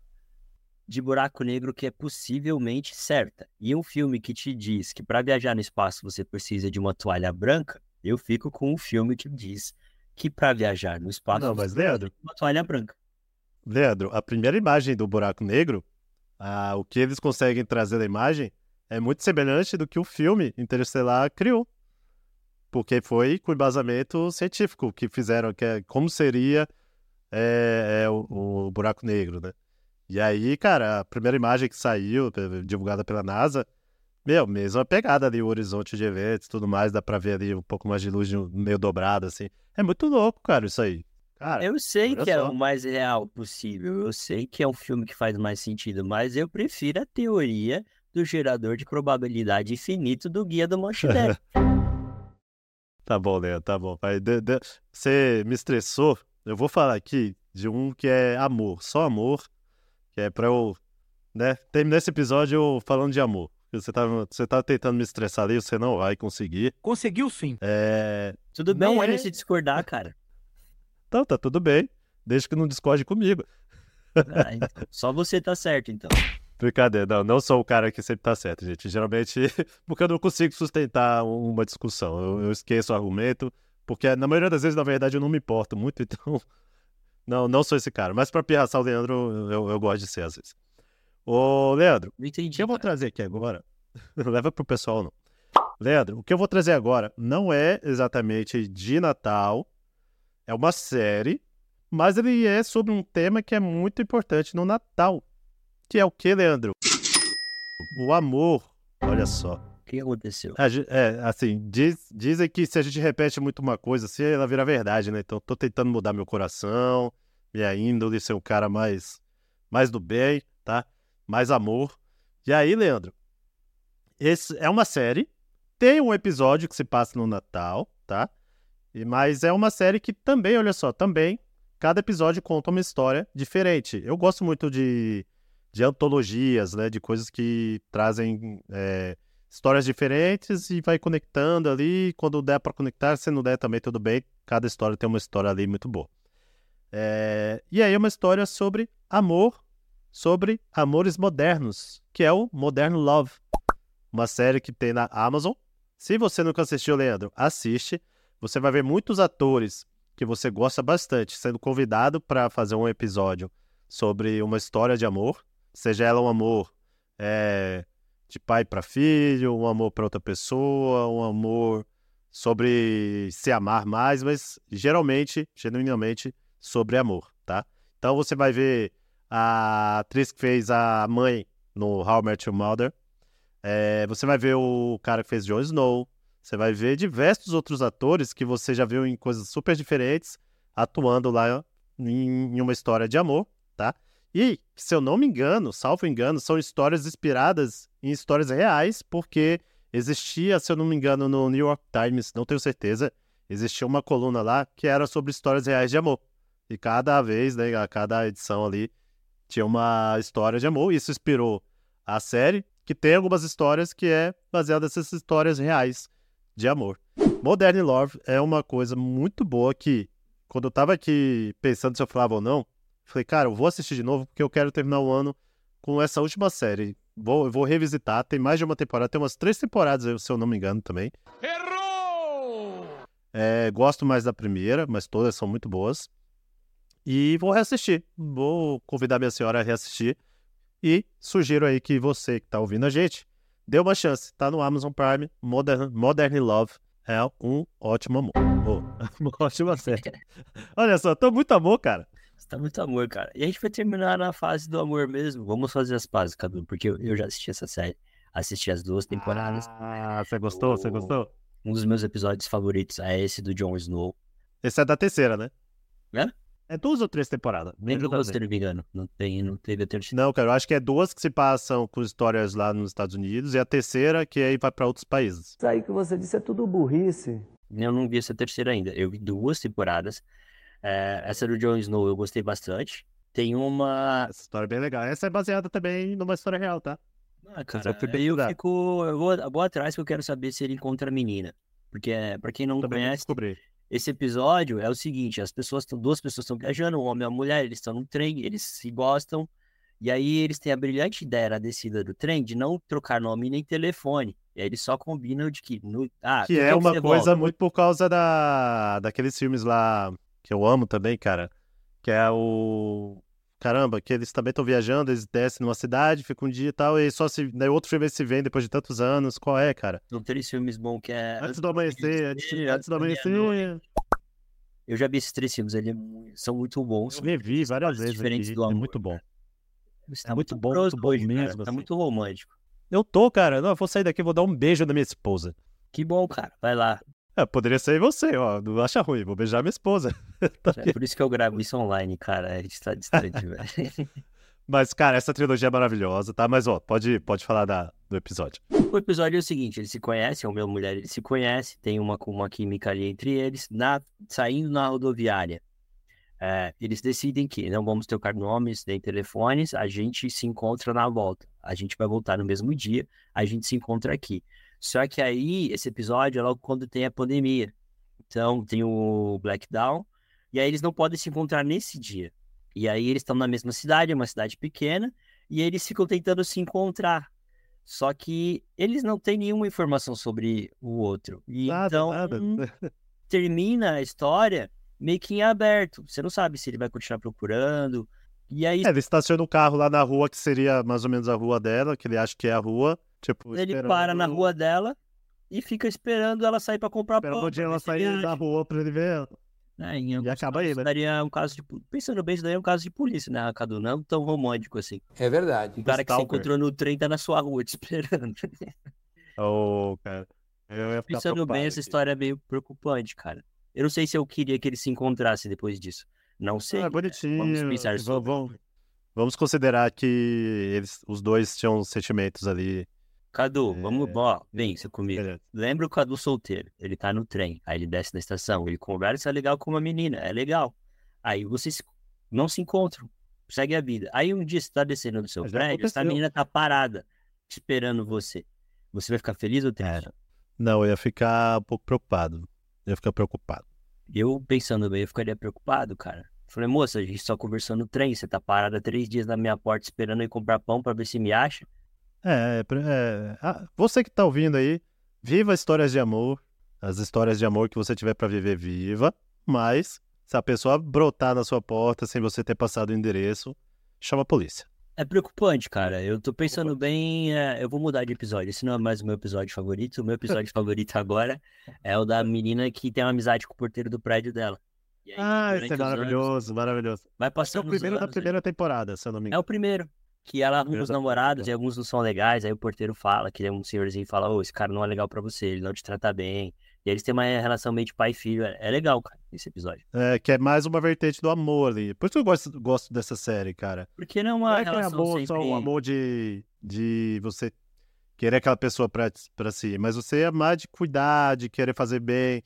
de buraco negro que é possivelmente certa. E um filme que te diz que para viajar no espaço você precisa de uma toalha branca, eu fico com um filme que diz que para viajar no espaço Não, você mas precisa Leandro, de uma toalha branca. Leandro, a primeira imagem do buraco negro, ah, o que eles conseguem trazer da imagem é muito semelhante do que o filme Interestelar criou. Porque foi com embasamento científico que fizeram, que é como seria é, é, o, o buraco negro, né? E aí, cara, a primeira imagem que saiu, divulgada pela NASA, meu, mesma pegada ali, o horizonte de eventos tudo mais, dá pra ver ali um pouco mais de luz meio dobrada, assim. É muito louco, cara, isso aí. Cara, Eu sei que é só. o mais real possível, eu sei que é um filme que faz mais sentido, mas eu prefiro a teoria do gerador de probabilidade infinito do Guia do Mochileiro. Tá bom, Leandro, tá bom. Vai, de- de- Você me estressou. Eu vou falar aqui de um que é amor, só amor, que é pra eu, né, terminar esse episódio falando de amor. Você tá, você tá tentando me estressar ali, você não vai conseguir. Conseguiu sim. É... Tudo bem Não é- gente discordar, cara. Então, tá tudo bem. Desde que não discorde comigo. Ah, então, só você tá certo, então. Brincadeira, não, não sou o cara que sempre tá certo, gente. Geralmente, porque eu não consigo sustentar uma discussão. Eu, eu esqueço o argumento, porque na maioria das vezes, na verdade, eu não me importo muito, então. Não, não sou esse cara. Mas pra pirraçar o Leandro, eu, eu gosto de ser às vezes. Ô, Leandro, o que eu vou trazer aqui agora? Não leva pro pessoal, não. Leandro, o que eu vou trazer agora não é exatamente de Natal, é uma série, mas ele é sobre um tema que é muito importante no Natal. Que é o que, Leandro? O amor. Olha só. O que aconteceu? A É, assim, diz- dizem que se a gente repete muito uma coisa assim, ela vira verdade, né? Então, tô tentando mudar meu coração, minha índole, ser um cara mais, mais do bem, tá? Mais amor. E aí, Leandro, esse é uma série, tem um episódio que se passa no Natal, tá? E, mas é uma série que também, olha só, também cada episódio conta uma história diferente. Eu gosto muito de, de antologias, né? De coisas que trazem é, histórias diferentes e vai conectando ali. Quando der para conectar, se não der também tudo bem. Cada história tem uma história ali muito boa. É, e aí é uma história sobre amor, sobre amores modernos, que é o Modern Love, uma série que tem na Amazon. Se você nunca assistiu, Leandro, assiste. Você vai ver muitos atores que você gosta bastante sendo convidado para fazer um episódio sobre uma história de amor, seja ela um amor é, de pai para filho, um amor para outra pessoa, um amor sobre se amar mais, mas geralmente, genuinamente, sobre amor, tá? Então você vai ver a atriz que fez a mãe no How I Met Your Mother, é, você vai ver o cara que fez Jon Snow, você vai ver diversos outros atores que você já viu em coisas super diferentes, atuando lá em, em uma história de amor, tá? E, se eu não me engano, salvo engano, são histórias inspiradas em histórias reais, porque existia, se eu não me engano, no New York Times, não tenho certeza, existia uma coluna lá que era sobre histórias reais de amor. E cada vez, né, a cada edição ali, tinha uma história de amor. Isso inspirou a série, que tem algumas histórias que é baseada nessas histórias reais de amor. Modern Love é uma coisa muito boa que, quando eu tava aqui pensando se eu falava ou não, falei, cara, eu vou assistir de novo porque eu quero terminar o ano com essa última série. Vou, eu vou revisitar, tem mais de uma temporada, tem umas três temporadas, se eu não me engano, também. Errou! É, gosto mais da primeira, mas todas são muito boas. E vou reassistir. Vou convidar minha senhora a reassistir. E sugiro aí que você que está ouvindo a gente, dê uma chance. Tá no Amazon Prime, Modern, Modern Love. É um ótimo amor. Oh, uma ótima série. Olha só, tô muito amor, cara. Tá muito amor, cara. E a gente vai terminar na fase do amor mesmo. Vamos fazer as pazes, Cadu, porque eu, eu já assisti essa série. Assisti as duas temporadas. Ah, você gostou? Você gostou? Um dos meus episódios favoritos é esse do Jon Snow. Esse é da terceira, né? É? É duas ou três temporadas? Nem Lembro duas, se não me engano. Não, tem, não teve a terceira. Não, cara, eu acho que é duas que se passam com histórias lá nos Estados Unidos e a terceira que aí vai para outros países. Isso aí que você disse é tudo burrice. Eu não vi essa terceira ainda. Eu vi duas temporadas. É, essa do Jon Snow eu gostei bastante. Tem uma. Essa história é bem legal. Essa é baseada também numa história real, tá? Ah, cara, aí eu pesquisar. fico. Eu vou, eu vou atrás que eu quero saber se ele encontra a menina. Porque, pra quem não Também conhece, esse episódio é o seguinte: as pessoas estão, duas pessoas estão viajando, um homem e uma mulher, eles estão no trem, eles se gostam, e aí eles têm a brilhante ideia na descida do trem de não trocar nome nem telefone. E aí eles só combinam de que. No, ah, Que é uma coisa volta? muito por causa da daqueles filmes lá que eu amo também, cara. Que é o. Caramba, que eles também estão viajando, eles descem numa cidade, ficam um dia e tal, e só se. Daí outro filme se vêem depois de tantos anos. Qual é, cara? São três filmes bons que é. Antes do amanhecer, antes, antes do amanhecer. Eu já vi esses três filmes, eles são muito bons. Eu revi várias vezes diferentes aqui, do é amor, muito bom. Você É muito bom, muito bom hoje, cara, mesmo, Tá assim. muito romântico. Eu tô, cara. Não, eu vou sair daqui, vou dar um beijo na minha esposa. Que bom, cara. Vai lá. É, poderia ser você, ó. Não acha ruim, vou beijar minha esposa. Tá É por isso que eu gravo isso online, cara. A gente tá distante, velho. Mas, cara, essa trilogia é maravilhosa, tá? Mas, ó, pode, pode falar da, do episódio. O episódio é o seguinte: eles se conhecem, o meu mulher ele se conhece, tem uma, uma química ali entre eles, na, saindo na rodoviária. é, eles decidem que não vamos trocar nomes nem telefones, a gente se encontra na volta. A gente vai voltar no mesmo dia, a gente se encontra aqui. Só que aí, esse episódio é logo quando tem a pandemia. Então, tem o Blackdown, e aí eles não podem se encontrar nesse dia. E aí eles estão na mesma cidade, é uma cidade pequena, e eles ficam tentando se encontrar. Só que eles não têm nenhuma informação sobre o outro. E Nada, então nada. termina a história meio que em aberto. Você não sabe se ele vai continuar procurando. E aí É, ele estaciona o carro lá na rua, que seria mais ou menos a rua dela, que ele acha que é a rua. Tipo, ele esperando- para na rua dela e fica esperando ela sair para comprar Esperando pão. o dia pra ela sair ele da rua pra ele ver ela. É, em alguns acaba aí, né? daria um caso de. Pensando bem, isso daí é um caso de polícia, né, Cadu? Não tão romântico assim. É verdade. O cara que se encontrou no trem tá na sua rua te esperando. Ô, cara. Eu ia ficar Pensando bem, preocupado essa aqui. história é meio preocupante, cara. Eu não sei se eu queria que eles se encontrassem depois disso. Não sei. Ah, é né? bonitinho. Vamos pensar sobre. Vamos considerar que eles, os dois tinham sentimentos ali. Cadu, É, vamos, ó, pensa comigo. Beleza. Lembra o Cadu solteiro? Ele tá no trem, aí ele desce na estação, ele conversa legal com uma menina, é legal. Aí vocês não se encontram, segue a vida. Aí um dia você tá descendo do seu Já prédio, essa menina tá parada, esperando você. Você vai ficar feliz ou triste? Não, eu ia ficar um pouco preocupado. Eu ia ficar preocupado. Eu, pensando bem, eu ficaria preocupado, cara. Falei, moça, a gente só conversou no trem, você tá parada três dias na minha porta esperando eu comprar pão pra ver se me acha. É, é, é, ah, você que tá ouvindo aí, viva histórias de amor. As histórias de amor que você tiver pra viver, viva. Mas, se a pessoa brotar na sua porta sem você ter passado o endereço, chama a polícia. É preocupante, cara. Eu tô pensando bem, é, eu vou mudar de episódio. Esse não é mais o meu episódio favorito. O meu episódio favorito agora é o da menina que tem uma amizade com o porteiro do prédio dela. Aí, Ah, esse é os anos, maravilhoso, maravilhoso. vai Esse é o primeiro da anos, primeira temporada, se eu não me É engano. o primeiro. Que ela arruma os namorados e alguns não são legais. Aí o porteiro fala, que é um senhorzinho e fala: Ô, esse cara não é legal pra você, ele não te trata bem. E eles têm uma relação meio de pai e filho. É é legal, cara, esse episódio. É, que é mais uma vertente do amor ali. Por isso que eu gosto, gosto dessa série, cara. Porque não é Não uma é que é relação amor, sempre. só o amor de, de você querer aquela pessoa pra, pra si, mas você amar de cuidar, de querer fazer bem.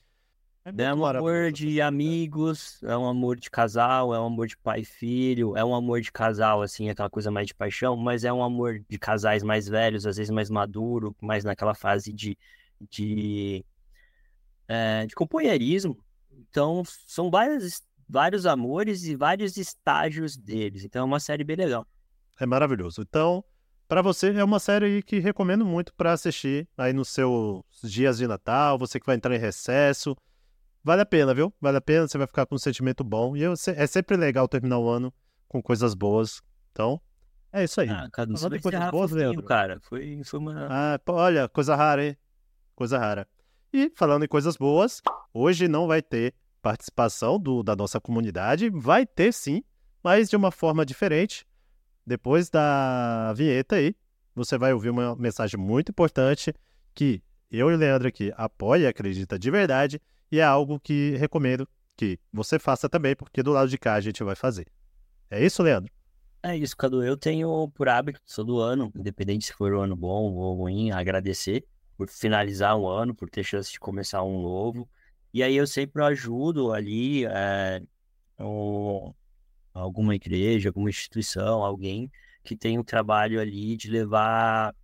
É muito um amor de série. amigos, é um amor de casal, é um amor de pai e filho, é um amor de casal, assim, aquela coisa mais de paixão, mas é um amor de casais mais velhos, às vezes mais maduro, mais naquela fase de, de, é, de companheirismo. Então, são várias, vários amores e vários estágios deles. Então, é uma série bem legal. É maravilhoso. Então, pra você, é uma série que recomendo muito pra assistir aí nos seus dias de Natal, você que vai entrar em recesso. Vale a pena, viu? Vale a pena, você vai ficar com um sentimento bom. E eu- é sempre legal terminar o ano com coisas boas. Então, é isso aí. Ah, Cadu, você Falando coisas boas, Leandro. cara. Foi, foi uma... Ah, pô, olha, coisa rara, hein? Coisa rara. E falando em coisas boas, hoje não vai ter participação do, da nossa comunidade. Vai ter sim, mas de uma forma diferente. Depois da vinheta aí, você vai ouvir uma mensagem muito importante que eu e o Leandro aqui apoia e acredita de verdade. E é algo que recomendo que você faça também, porque do lado de cá a gente vai fazer. É isso, Leandro? É isso, Cadu. Eu tenho por hábito, todo ano, independente se for um ano bom ou ruim, agradecer por finalizar um ano, por ter chance de começar um novo. E aí eu sempre ajudo ali é, um- alguma igreja, alguma instituição, alguém que tem um trabalho ali de levar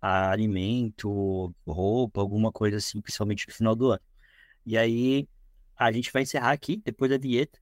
alimento, roupa, alguma coisa assim, principalmente no final do ano. E aí a gente vai encerrar aqui, depois da vinheta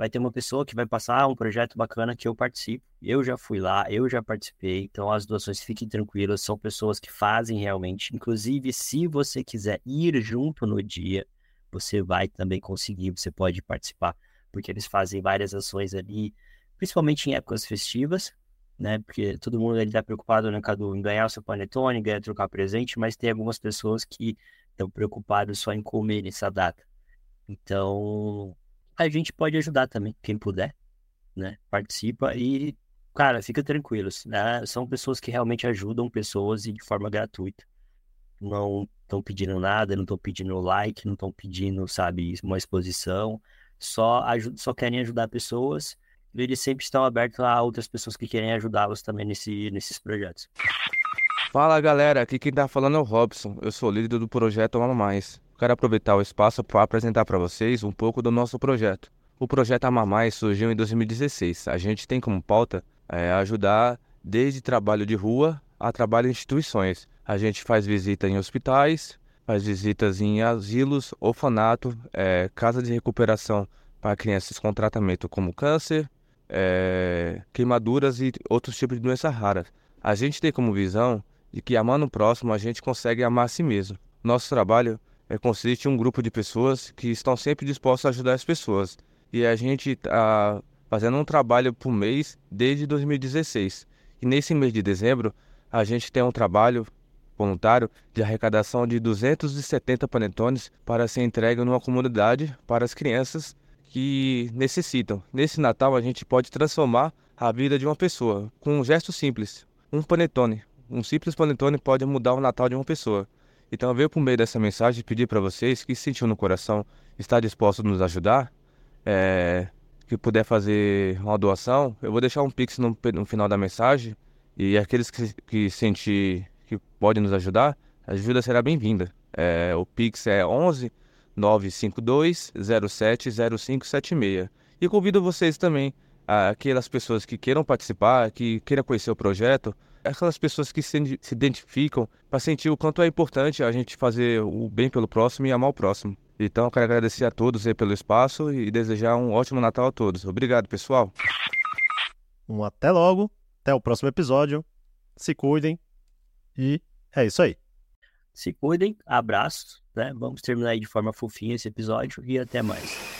vai ter uma pessoa que vai passar um projeto bacana que eu participo. Eu já fui lá, eu já participei, então as doações fiquem tranquilas, são pessoas que fazem realmente. Inclusive, se você quiser ir junto no dia, você vai também conseguir, você pode participar, porque eles fazem várias ações ali, principalmente em épocas festivas, né? Porque todo mundo ali tá preocupado, né, Cadu, em ganhar o seu panetone, ganhar trocar presente, mas tem algumas pessoas que estão preocupadas só em comer nessa data. Então, a gente pode ajudar também, quem puder, né? Participa e, cara, fica tranquilos, né? São pessoas que realmente ajudam pessoas e de forma gratuita. Não estão pedindo nada, não estão pedindo like, não estão pedindo, sabe, uma exposição. Só, aju- só querem ajudar pessoas. Eles sempre estão abertos a outras pessoas que querem ajudá-los também nesse, nesses projetos. Fala galera, aqui quem tá falando é o Robson. Eu sou líder do projeto Ama Mais. Quero aproveitar o espaço para apresentar para vocês um pouco do nosso projeto. O projeto Ama Mais surgiu em 2016. A gente tem como pauta é, ajudar desde trabalho de rua a trabalho em instituições. A gente faz visita em hospitais, faz visitas em asilos, orfanato, é, casa de recuperação para crianças com tratamento como câncer, é, queimaduras e outros tipos de doenças raras. A gente tem como visão de que amando o próximo a gente consegue amar a si mesmo. Nosso trabalho é, consiste em um grupo de pessoas que estão sempre dispostos a ajudar as pessoas. E a gente está fazendo um trabalho por mês desde 2016. E nesse mês de dezembro, a gente tem um trabalho voluntário de arrecadação de 270 panetones para ser entregue numa comunidade para as crianças que necessitam. Nesse Natal, a gente pode transformar a vida de uma pessoa com um gesto simples, um panetone. Um simples panetone pode mudar o Natal de uma pessoa. Então eu veio por meio dessa mensagem pedir para vocês que se sentiu no coração, está disposto a nos ajudar, é, que puder fazer uma doação, eu vou deixar um pix no, no final da mensagem e aqueles que, que sentir que podem nos ajudar, a ajuda será bem-vinda. É, o pix é 11 952 07 0576. E convido vocês também, aquelas pessoas que queiram participar, que queiram conhecer o projeto, aquelas pessoas que se, se identificam para sentir o quanto é importante a gente fazer o bem pelo próximo e amar o próximo. Então, eu quero agradecer a todos pelo espaço e desejar um ótimo Natal a todos. Obrigado, pessoal. Um até logo, até o próximo episódio. Se cuidem e é isso aí. Se cuidem, abraços, né? Vamos terminar aí de forma fofinha esse episódio e até mais.